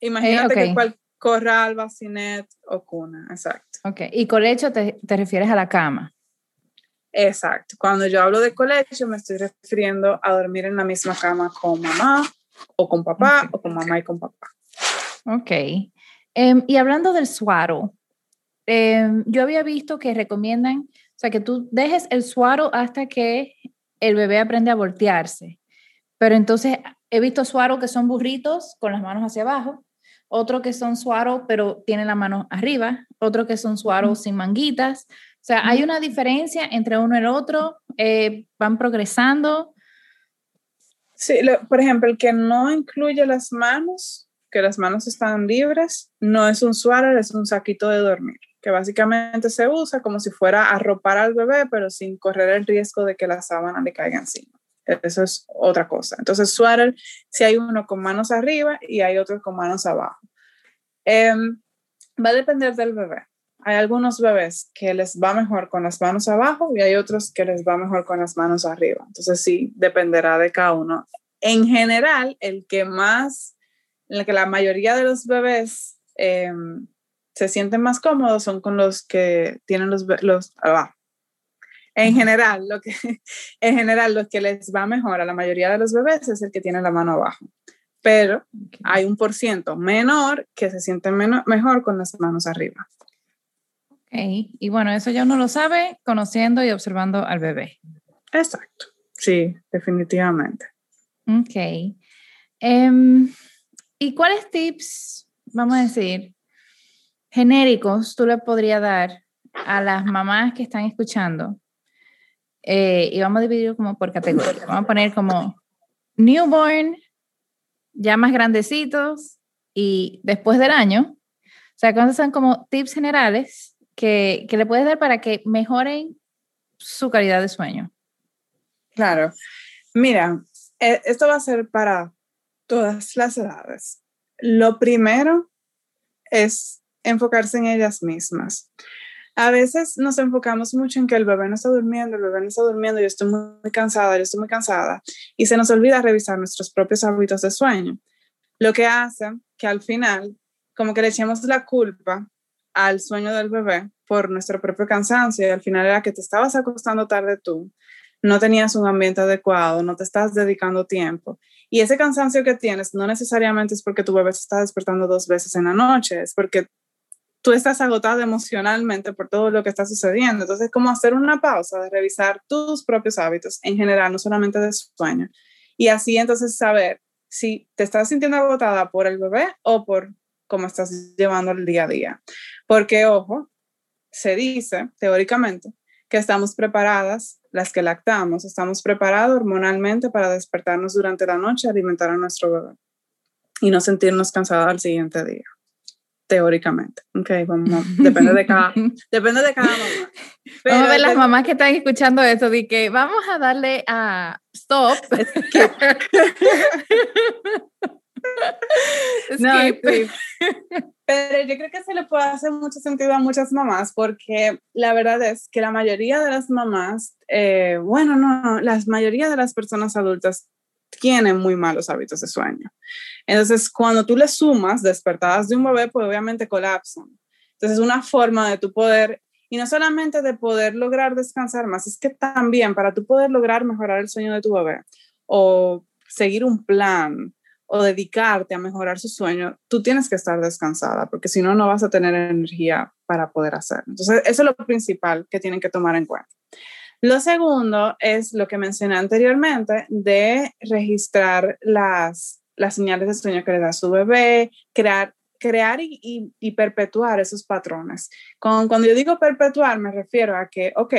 imagínate que cual corral, bacinet o cuna, exacto.
Ok, y colecho te, te refieres a la cama.
Exacto. Cuando yo hablo de colecho, me estoy refiriendo a dormir en la misma cama con mamá o con papá o con mamá y con papá.
Ok. Em, y hablando del suaro, em, yo había visto que recomiendan, o sea, que tú dejes el suaro hasta que el bebé aprende a voltearse. Pero entonces he visto suaros que son burritos con las manos hacia abajo, otro que son suaros pero tienen la mano arriba, otro que son suaros sin manguitas. O sea, hay una diferencia entre uno y el otro, eh, van progresando.
Sí, por ejemplo, el que no incluye las manos, que las manos están libres, no es un suaro, es un saquito de dormir que básicamente se usa como si fuera arropar al bebé, pero sin correr el riesgo de que la sábana le caiga encima. Eso es otra cosa. Entonces, sweater, si hay uno con manos arriba y hay otro con manos abajo. Em, va a depender del bebé. Hay algunos bebés que les va mejor con las manos abajo y hay otros que les va mejor con las manos arriba. Entonces, sí, dependerá de cada uno. En general, el que más, el que la mayoría de los bebés eh, se sienten más cómodos son con los que tienen los, los ah, en general, lo que, en general, lo que les va mejor a la mayoría de los bebés es el que tiene la mano abajo. Pero hay un por ciento menor que se siente mejor con las manos arriba.
Ok, y bueno, eso ya uno lo sabe conociendo y observando al bebé.
Exacto, sí, definitivamente.
Ok. Em, ¿Y cuáles tips, vamos a decir, genéricos tú le podrías dar a las mamás que están escuchando? Eh, y vamos a dividirlo como por categorías. Vamos a poner como newborn, ya más grandecitos y después del año. O sea, cuáles son como tips generales que, que le puedes dar para que mejoren su calidad de sueño.
Claro. Mira, e, esto va a ser para todas las edades. Lo primero es enfocarse en ellas mismas. A veces nos enfocamos mucho en que el bebé no está durmiendo, el bebé no está durmiendo, yo estoy muy, cansada, yo estoy muy cansada, y se nos olvida revisar nuestros propios hábitos de sueño, lo que hace que al final, como que le echemos la culpa al sueño del bebé por nuestro propio cansancio, y al final era que te estabas acostando tarde tú, no tenías un ambiente adecuado, no te estás dedicando tiempo. Y ese cansancio que tienes no necesariamente es porque tu bebé se está despertando dos veces en la noche, es porque tú estás agotada emocionalmente por todo lo que está sucediendo. Entonces, como hacer una pausa de revisar tus propios hábitos en general, no solamente de sueño. Y así entonces saber si te estás sintiendo agotada por el bebé o por cómo estás llevando el día a día. Porque, ojo, se dice teóricamente que estamos preparadas, las que lactamos, estamos preparados hormonalmente para despertarnos durante la noche, alimentar a nuestro bebé y no sentirnos cansadas al siguiente día teóricamente. Ok, vamos, depende de cada, depende de cada mamá.
vamos a ver las mamás que están escuchando esto, de que vamos a darle a stop.
no, sí. Pero yo creo que se le puede hacer mucho sentido a muchas mamás porque la verdad es que la mayoría de las mamás, eh, bueno, no, la mayoría de las personas adultas tienen muy malos hábitos de sueño. Entonces, cuando tú le sumas despertadas de un bebé, pues obviamente colapsan. Entonces, una forma de tu poder, y no solamente de poder lograr descansar más, es que también para tú poder lograr mejorar el sueño de tu bebé o seguir un plan o dedicarte a mejorar su sueño, tú tienes que estar descansada, porque si no, no vas a tener energía para poder hacerlo. Entonces, eso es lo principal que tienen que tomar en cuenta. Lo segundo es lo que mencioné anteriormente de registrar las, las señales de sueño que le da su bebé, crear, crear y, y, perpetuar esos patrones. Con, cuando yo digo perpetuar, me refiero a que, ok,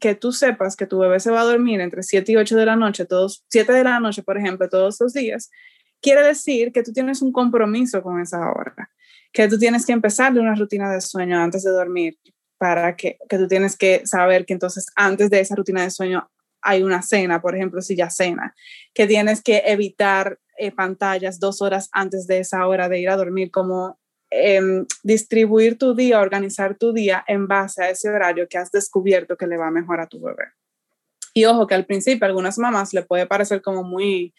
que tú sepas que tu bebé se va a dormir entre 7 y 8 de la noche, todos, 7 de la noche, por ejemplo, todos los días, quiere decir que tú tienes un compromiso con esa hora, que tú tienes que empezar de una rutina de sueño antes de dormir, para que, que tú tienes que saber que entonces antes de esa rutina de sueño hay una cena, por ejemplo, si ya cena, que tienes que evitar eh, pantallas dos horas antes de esa hora de ir a dormir, como em, distribuir tu día, organizar tu día en base a ese horario que has descubierto que le va mejor a tu bebé. Y ojo que al principio a algunas mamás le puede parecer como muy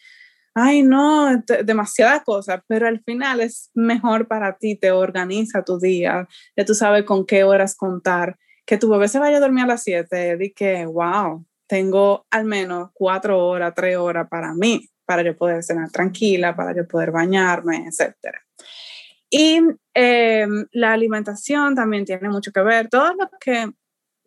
ay, no, demasiada cosa, pero al final es mejor para ti, te organiza tu día, ya tú sabes con qué horas contar, que tu bebé se vaya a dormir a las 7, di que, wow, tengo al menos cuatro horas, tres horas para mí, para yo poder cenar tranquila, para yo poder bañarme, etc. Y em, la alimentación también tiene mucho que ver, todo lo que,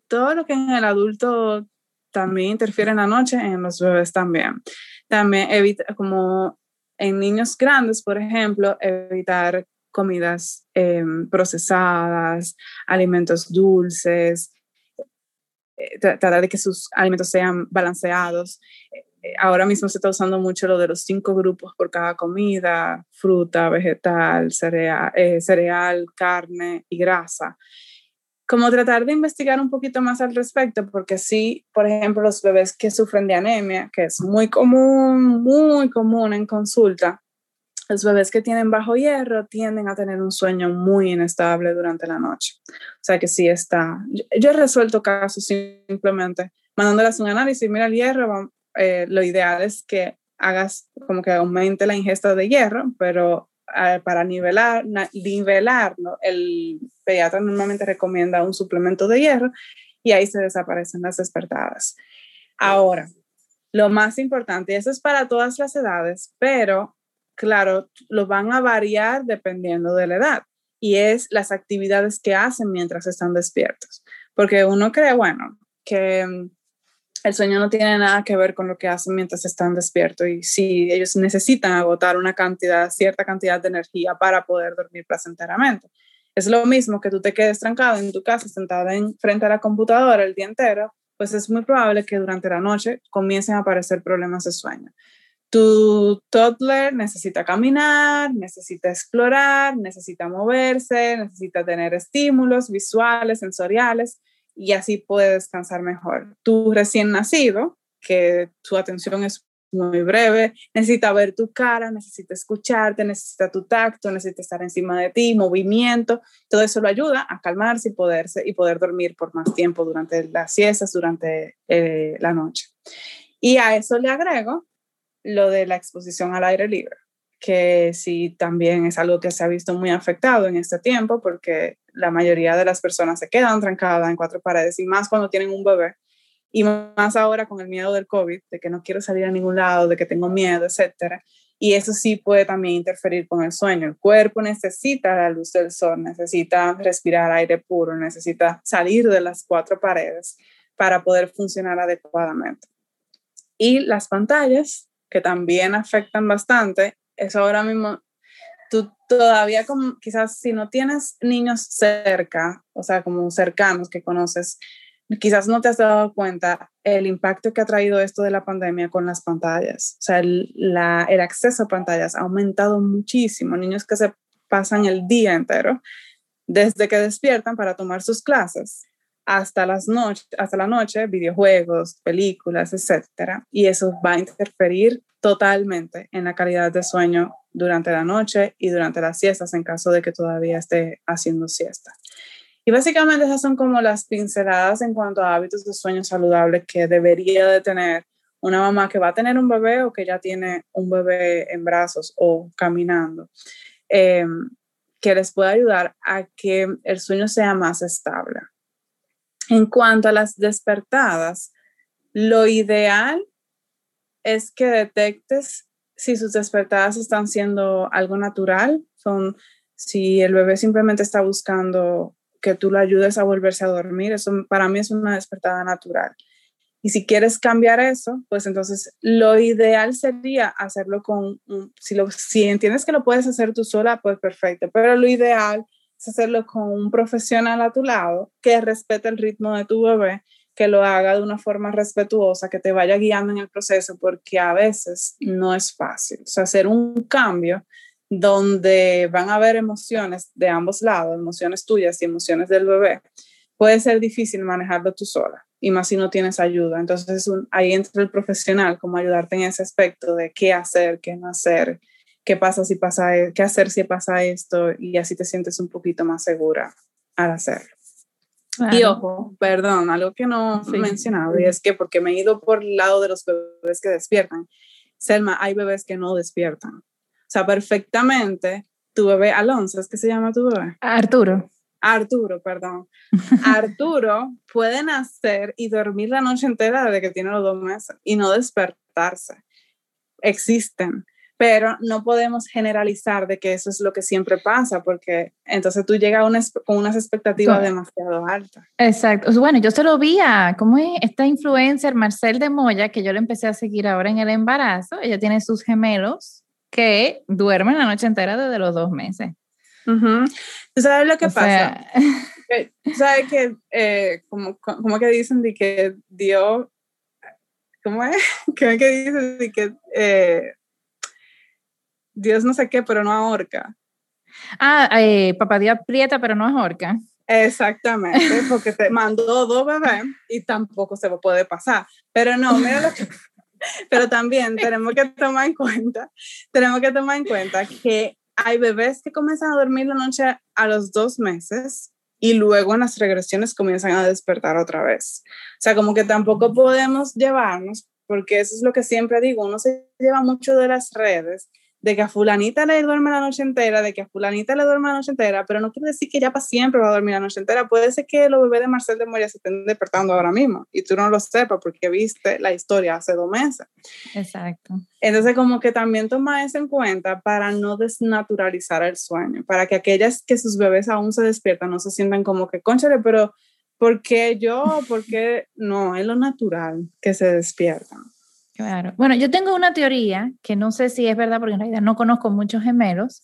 todo lo que en el adulto también interfiere en la noche, en los bebés también. También evita, como en niños grandes, por ejemplo, evitar comidas em, procesadas, alimentos dulces, eh, tratar de que sus alimentos sean balanceados. Eh, ahora mismo se está usando mucho lo de los cinco grupos por cada comida, fruta, vegetal, cereal, eh, cereal carne y grasa como tratar de investigar un poquito más al respecto, porque sí, por ejemplo, los bebés que sufren de anemia, que es muy común, muy común en consulta, los bebés que tienen bajo hierro tienden a tener un sueño muy inestable durante la noche. O sea que sí está. Yo, he resuelto casos simplemente mandándoles un análisis, mira el hierro, eh, lo ideal es que hagas como que aumente la ingesta de hierro, pero para nivelar, nivelarlo, el pediatra normalmente recomienda un suplemento de hierro y ahí se desaparecen las despertadas. Ahora, lo más importante, y eso es para todas las edades, pero claro, lo van a variar dependiendo de la edad, y es las actividades que hacen mientras están despiertos. Porque uno cree, bueno, que el sueño no tiene nada que ver con lo que hacen mientras están despiertos y si ellos necesitan agotar una cantidad, cierta cantidad de energía para poder dormir placenteramente. Es lo mismo que tú te quedes trancado en tu casa, sentada en, frente a la computadora el día entero, pues es muy probable que durante la noche comiencen a aparecer problemas de sueño. Tu toddler necesita caminar, necesita explorar, necesita moverse, necesita tener estímulos visuales, sensoriales, y así puede descansar mejor. Tu recién nacido, que su atención es muy breve, necesita ver tu cara, necesita escucharte, necesita tu tacto, necesita estar encima de ti, movimiento, todo eso lo ayuda a calmarse y, poderse, y poder dormir por más tiempo durante las siestas, durante eh, la noche. Y a eso le agrego lo de la exposición al aire libre, que sí también es algo que se ha visto muy afectado en este tiempo porque la mayoría de las personas se quedan trancadas en cuatro paredes y más cuando tienen un bebé y más ahora con el miedo del COVID, de que no quiero salir a ningún lado, de que tengo miedo, etcétera. y eso sí puede también interferir con el sueño. El cuerpo necesita la luz del sol, necesita respirar aire puro, necesita salir de las cuatro paredes para poder funcionar adecuadamente. Y las pantallas, que también afectan bastante, eso ahora mismo, tú todavía como, quizás si no tienes niños cerca, o sea, como cercanos que conoces, quizás no te has dado cuenta el impacto que ha traído esto de la pandemia con las pantallas. O sea, el, el acceso a pantallas ha aumentado muchísimo. Niños que se pasan el día entero desde que despiertan para tomar sus clases hasta, las noches hasta la noche, videojuegos, películas, etc. Y eso va a interferir totalmente en la calidad de sueño durante la noche y durante las siestas en caso de que todavía esté haciendo siesta. Y básicamente esas son como las pinceladas en cuanto a hábitos de sueño saludables que debería de tener una mamá que va a tener un bebé o que ya tiene un bebé en brazos o caminando, eh, que les pueda ayudar a que el sueño sea más estable. En cuanto a las despertadas, lo ideal es que detectes si sus despertadas están siendo algo natural, son si el bebé simplemente está buscando que tú lo ayudes a volverse a dormir, eso para mí es una despertada natural. Y si quieres cambiar eso, pues entonces lo ideal sería hacerlo con, si, lo, si entiendes que lo puedes hacer tú sola, pues perfecto, pero lo ideal es hacerlo con un profesional a tu lado que respete el ritmo de tu bebé, que lo haga de una forma respetuosa, que te vaya guiando en el proceso, porque a veces no es fácil. O sea, hacer un cambio donde van a haber emociones de ambos lados, emociones tuyas y emociones del bebé, puede ser difícil manejarlo tú sola, y más si no tienes ayuda. Entonces ahí entra el profesional, como ayudarte en ese aspecto de qué hacer, qué no hacer, qué pasa si pasa, e, qué hacer si pasa esto, y así te sientes un poquito más segura al hacerlo. Y ojo, perdón, algo que no he mencionado, y es que porque me he ido por el lado de los bebés que despiertan, Selma, hay bebés que no despiertan. O sea, perfectamente, tu bebé, Alonso, ¿es que se llama tu bebé?
Arturo.
Arturo, perdón. Arturo puede nacer y dormir la noche entera desde que tiene los dos meses y no despertarse. Existen, pero no podemos generalizar de que eso es lo que siempre pasa, porque entonces tú llegas con unas expectativas demasiado altas.
Exacto. Bueno, yo se lo vi a, ¿cómo es? Esta influencer, Marcel de Moya, que yo le empecé a seguir ahora en el embarazo. Ella tiene sus gemelos que duermen la noche entera desde los dos meses.
¿Tú sabes lo que pasa? ¿Sabes que, eh, como, como, que dicen de que Dios, ¿cómo es? ¿Cómo que dicen de que eh, Dios no sé qué, pero no ahorca?
Ah, eh, papá Dios aprieta, pero no ahorca.
Exactamente, porque te mandó dos bebés y tampoco se puede pasar. Pero no, mira lo que pero también tenemos que tomar en cuenta, tenemos que tomar en cuenta que hay bebés que comienzan a dormir la noche a los dos meses y luego en las regresiones comienzan a despertar otra vez. O sea, como que tampoco podemos llevarnos, porque eso es lo que siempre digo, uno se lleva mucho de las redes de que a fulanita le duerme la noche entera, de que a fulanita le duerme la noche entera, pero no quiere decir que ya para siempre va a dormir la noche entera. Puede ser que los bebés de Marcel de Moya se estén despertando ahora mismo y tú no lo sepas porque viste la historia hace dos meses.
Exacto.
Entonces, como que también toma eso en cuenta para no desnaturalizar el sueño, para que aquellas que sus bebés aún se despiertan no se sientan como que, conchale, pero ¿por qué yo? ¿Por qué no? Es lo natural que se despiertan.
Claro. Bueno, yo tengo una teoría que no sé si es verdad porque en realidad no conozco muchos gemelos,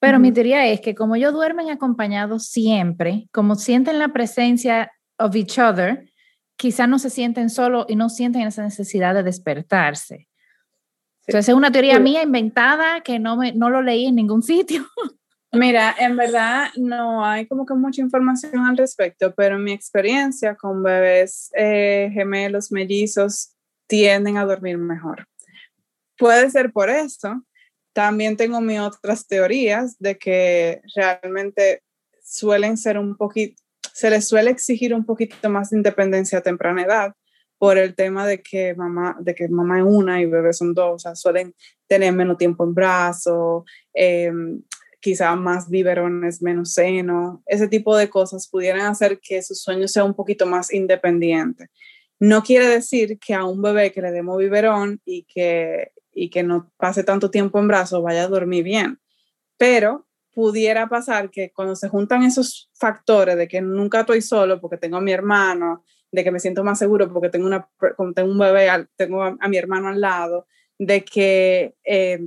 pero mi teoría es que como ellos duermen acompañados siempre, como sienten la presencia of each other, quizás no se sienten solo y no sienten esa necesidad de despertarse. Entonces es una teoría mía inventada que no, me, no lo leí en ningún sitio.
Mira, en verdad no hay como que mucha información al respecto, pero mi experiencia con bebés eh, gemelos, mellizos, tienden a dormir mejor. Puede ser por eso. También tengo mis otras teorías de que realmente suelen ser un poquito, se les suele exigir un poquito más de independencia a temprana edad por el tema de que mamá, de que mamá es una y bebé son dos, o sea, suelen tener menos tiempo en brazo, eh, quizá más biberones, menos seno, ese tipo de cosas pudieran hacer que su sueño sea un poquito más independiente. No quiere decir que a un bebé que le demos biberón y que, y que no pase tanto tiempo en brazos, vaya a dormir bien. Pero pudiera pasar que cuando se juntan esos factores de que nunca estoy solo porque tengo a mi hermano, de que me siento más seguro porque tengo, una, tengo un bebé, tengo a, mi hermano al lado, de que eh,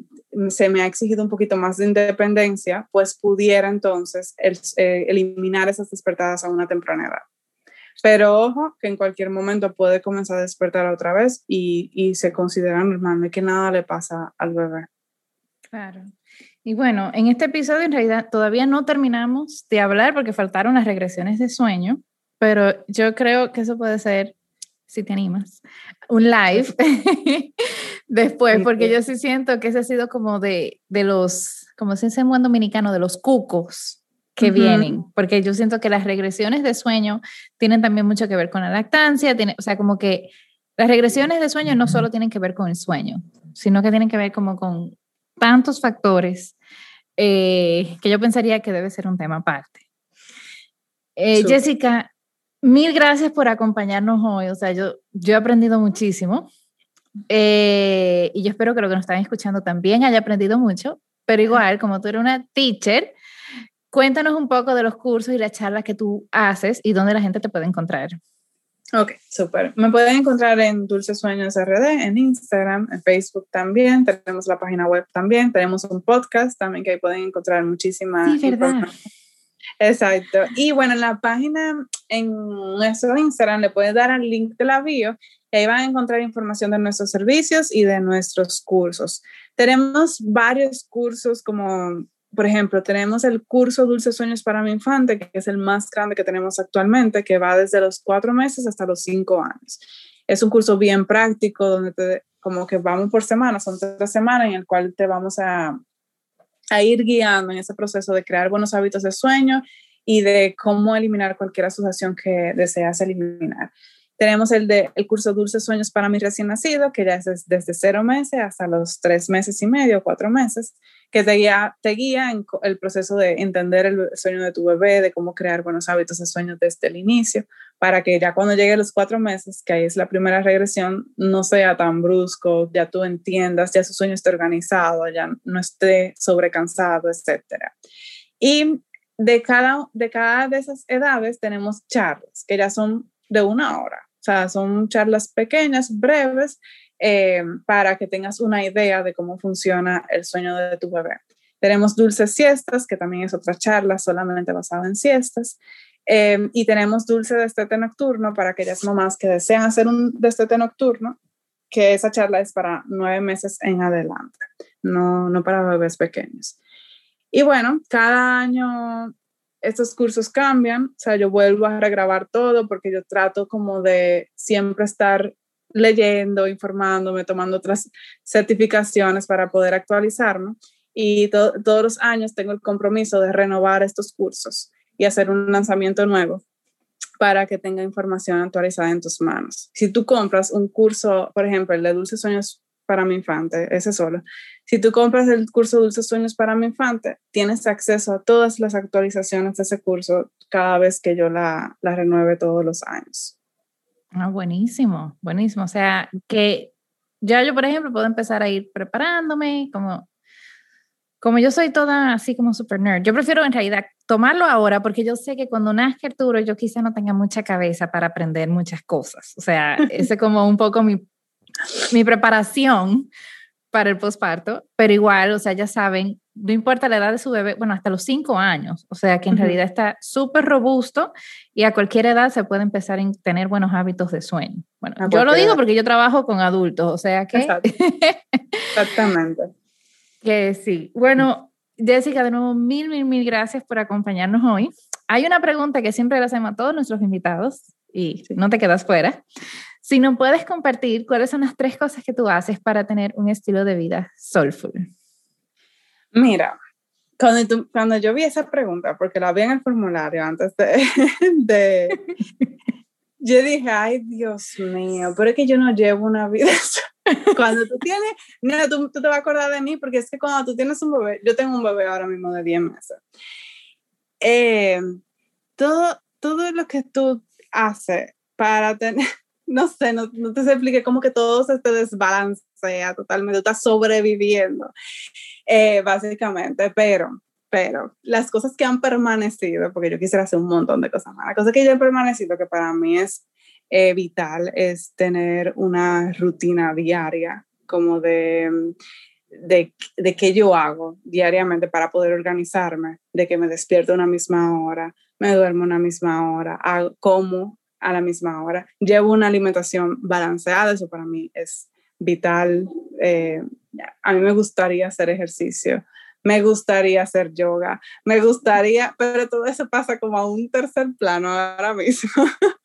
se me ha exigido un poquito más de independencia, pues pudiera entonces eh, eliminar esas despertadas a una temprana edad. Pero ojo, que en cualquier momento puede comenzar a despertar otra vez y, y se considera normal, que nada le pasa al bebé.
Claro. Y bueno, en este episodio en realidad todavía no terminamos de hablar porque faltaron las regresiones de sueño, pero yo creo que eso puede ser, si te animas, un live después, porque yo sí siento que ese ha sido como de, de los, como se dice en buen dominicano, de los cucos que vienen, porque yo siento que las regresiones de sueño tienen también mucho que ver con la lactancia, tiene, o sea, como que las regresiones de sueño no solo tienen que ver con el sueño, sino que tienen que ver como con tantos factores eh, que yo pensaría que debe ser un tema aparte. Eh, Jessica, Mil gracias por acompañarnos hoy. O sea, yo, yo he aprendido muchísimo eh, y yo espero que lo que nos están escuchando también haya aprendido mucho. Pero igual, como tú eres una teacher, cuéntanos un poco de los cursos y las charlas que tú haces y dónde la gente te puede encontrar.
Ok, súper. Me pueden encontrar en Dulces Sueños RD, en Instagram, en Facebook también. Tenemos la página web también. Tenemos un podcast también que ahí pueden encontrar muchísimas
sí, verdad.
Exacto. Y bueno, en la página, en nuestro Instagram, le puedes dar al link de la bio y ahí van a encontrar información de nuestros servicios y de nuestros cursos. Tenemos varios cursos como, por ejemplo, tenemos el curso Dulces Sueños para mi infante, que es el más grande que tenemos actualmente, que va desde los cuatro meses hasta los cinco años. Es un curso bien práctico donde como que vamos por semana, son tres semanas en el cual te vamos a a ir guiando en ese proceso de crear buenos hábitos de sueño y de cómo eliminar cualquier asociación que deseas eliminar. Tenemos el, de, el curso Dulces Sueños para mi recién nacido, que ya es desde cero meses hasta los tres meses y medio, cuatro meses, que te guía, te guía en el proceso de entender el sueño de tu bebé, de cómo crear buenos hábitos de sueño desde el inicio, para que ya cuando llegue los cuatro meses, que ahí es la primera regresión, no sea tan brusco, ya tú entiendas, ya su sueño esté organizado, ya no esté sobrecansado, etc. Y de cada, de cada de esas edades tenemos charlas, que ya son de una hora. O sea, son charlas pequeñas, breves, eh, para que tengas una idea de cómo funciona el sueño de tu bebé. Tenemos dulces siestas, que también es otra charla solamente basada en siestas. Eh, y tenemos dulce destete nocturno para aquellas mamás que desean hacer un destete nocturno, que esa charla es para nueve meses en adelante, no, no para bebés pequeños. Y bueno, cada año estos cursos cambian, o sea, yo vuelvo a regrabar todo porque yo trato como de siempre estar leyendo, informándome, tomando otras certificaciones para poder actualizarme. Y todos los años tengo el compromiso de renovar estos cursos y hacer un lanzamiento nuevo para que tenga información actualizada en tus manos. Si tú compras un curso, por ejemplo, el de Dulces Sueños para mi infante, ese solo. Si tú compras el curso Dulces Sueños para mi infante, tienes acceso a todas las actualizaciones de ese curso cada vez que yo la, la renueve todos los años.
Ah, buenísimo, buenísimo. O sea, que ya yo, por ejemplo, puedo empezar a ir preparándome, como, como yo soy toda así como super nerd. Yo prefiero en realidad tomarlo ahora porque yo sé que cuando nazca Arturo yo quizá no tenga mucha cabeza para aprender muchas cosas. O sea, ese es como un poco mi mi preparación para el posparto, pero igual, o sea, ya saben, no importa la edad de su bebé, bueno, hasta los cinco años, o sea, que en realidad está súper robusto y a cualquier edad se puede empezar a tener buenos hábitos de sueño. Bueno, yo lo digo porque yo trabajo con adultos, o sea que...
Exactamente.
que sí. Bueno, Jessica, de nuevo, mil, mil, mil gracias por acompañarnos hoy. Hay una pregunta que siempre le hacemos a todos nuestros invitados y no te quedas fuera. Si no puedes compartir, ¿cuáles son las tres cosas que tú haces para tener un estilo de vida soulful?
Mira, cuando, cuando yo vi esa pregunta, porque la vi en el formulario antes de, de yo dije, ay Dios mío, pero es que yo no llevo una vida. cuando tú tienes, no, tú, tú, te vas a acordar de mí, porque es que cuando tú tienes un bebé, yo tengo un bebé ahora mismo de 10 meses. Eh, todo, todo lo que tú haces para tener, no sé, no, no te explique como que todo se te desbalancea totalmente, estás sobreviviendo, eh, básicamente, pero, pero las cosas que han permanecido, porque yo quisiera hacer un montón de cosas más, las cosas que ya han permanecido que para mí es eh, vital es tener una rutina diaria, como de, de, de qué yo hago diariamente para poder organizarme, de que me despierto a una misma hora, me duermo a una misma hora, como a la misma hora, llevo una alimentación balanceada, eso para mí es vital. Eh, a mí me gustaría hacer ejercicio, me gustaría hacer yoga, me gustaría, pero todo eso pasa como a un tercer plano ahora mismo.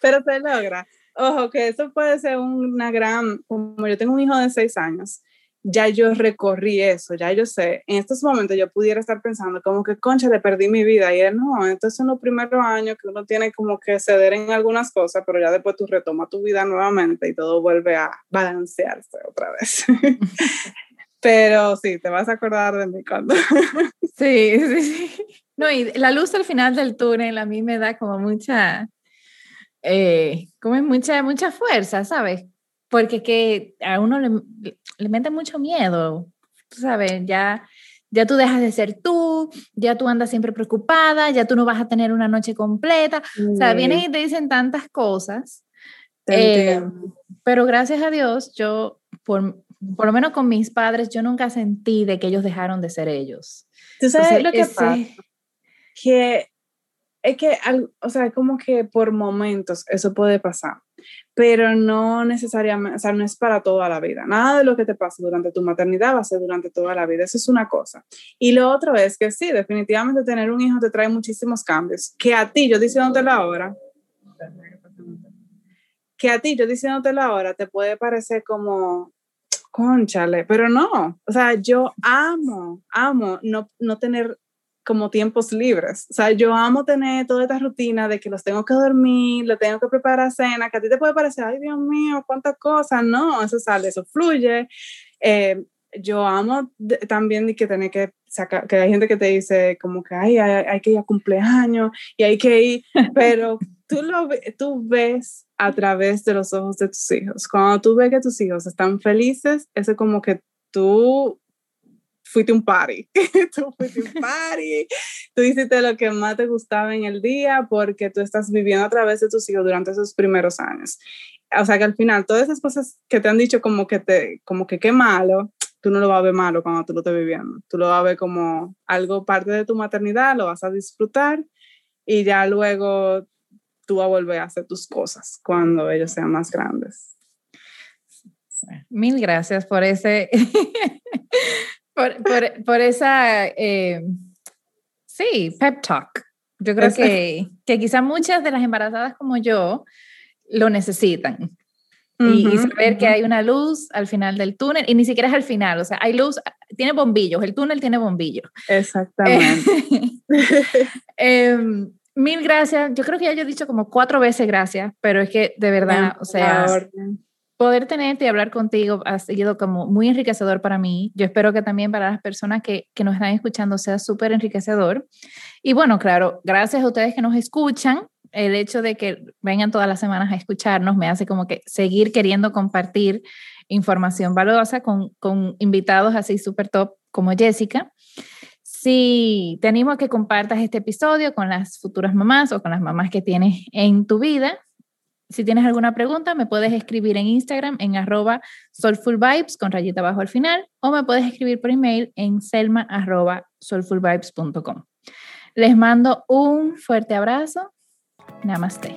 pero se logra. Ojo, que eso puede ser una gran, como yo tengo un hijo de seis años, ya yo recorrí eso, ya yo sé, en estos momentos yo pudiera estar pensando como que, concha, le perdí mi vida, y él no, entonces en los primeros años que uno tiene como que ceder en algunas cosas, pero ya después tú retomas tu vida nuevamente y todo vuelve a balancearse otra vez. pero sí, te vas a acordar de mí cuando...
sí, sí, sí. No, y la luz al final del túnel a mí me da como mucha, eh, como mucha, mucha fuerza, ¿sabes? Porque que a uno le, le mete mucho miedo, tú sabes, ya, ya tú dejas de ser tú, ya tú andas siempre preocupada, ya tú no vas a tener una noche completa, o sea, vienen y te dicen tantas cosas, eh, pero gracias a Dios, yo, por, por lo menos con mis padres, yo nunca sentí de que ellos dejaron de ser ellos.
¿Tú sabes lo que pasa? Que es que, o sea, como que por momentos eso puede pasar pero no necesariamente, o sea, no es para toda la vida. Nada de lo que te pasa durante tu maternidad va a ser durante toda la vida. Eso es una cosa. Y lo otro es que sí, definitivamente tener un hijo te trae muchísimos cambios. Que a ti, yo diciéndotelo ahora, que a ti, yo diciéndotelo ahora, te puede parecer como, conchale, pero no. O sea, yo amo, amo no, no tener como tiempos libres. O sea, yo amo tener toda esta rutina de que los tengo que dormir, le tengo que preparar cena, que a ti te puede parecer, ay Dios mío, cuántas cosas. No, eso sale, eso fluye. Eh, yo amo también de que tener que sacar, que hay gente que te dice como que ay, hay, hay, que ir a cumpleaños y hay que ir, pero tú, lo, tú ves a través de los ojos de tus hijos. Cuando tú ves que tus hijos están felices, eso es como que tú fuiste un party, tú fuiste un party, tú hiciste lo que más te gustaba en el día porque tú estás viviendo a través de tus hijos durante esos primeros años. O sea que al final todas esas cosas que te han dicho como que te, como que qué malo, tú no lo vas a ver malo cuando tú lo estés viviendo. Tú lo vas a ver como algo parte de tu maternidad, lo vas a disfrutar y ya luego tú vas a volver a hacer tus cosas cuando ellos sean más grandes.
Mil gracias por ese por, por, esa, eh, sí, pep talk. Yo creo que, que quizá muchas de las embarazadas como yo lo necesitan. y, saber que hay una luz al final del túnel, y ni siquiera es al final, o sea, hay luz, tiene bombillos, el túnel tiene bombillos.
Exactamente.
Em, mil gracias, yo creo que ya yo he dicho como cuatro veces gracias, pero es que de verdad, o sea, poder tenerte y hablar contigo ha sido como muy enriquecedor para mí. Yo espero que también para las personas que, que nos están escuchando sea súper enriquecedor. Y bueno, claro, gracias a ustedes que nos escuchan. El hecho de que vengan todas las semanas a escucharnos me hace como que seguir queriendo compartir información valiosa con, con invitados así súper top como Jessica. Si te animo a que compartas este episodio con las futuras mamás o con las mamás que tienes en tu vida, si tienes alguna pregunta, me puedes escribir en Instagram en arroba soulfulvibes con rayita abajo al final o me puedes escribir por email en selma arroba soulfulvibes.com. Les mando un fuerte abrazo. Namaste.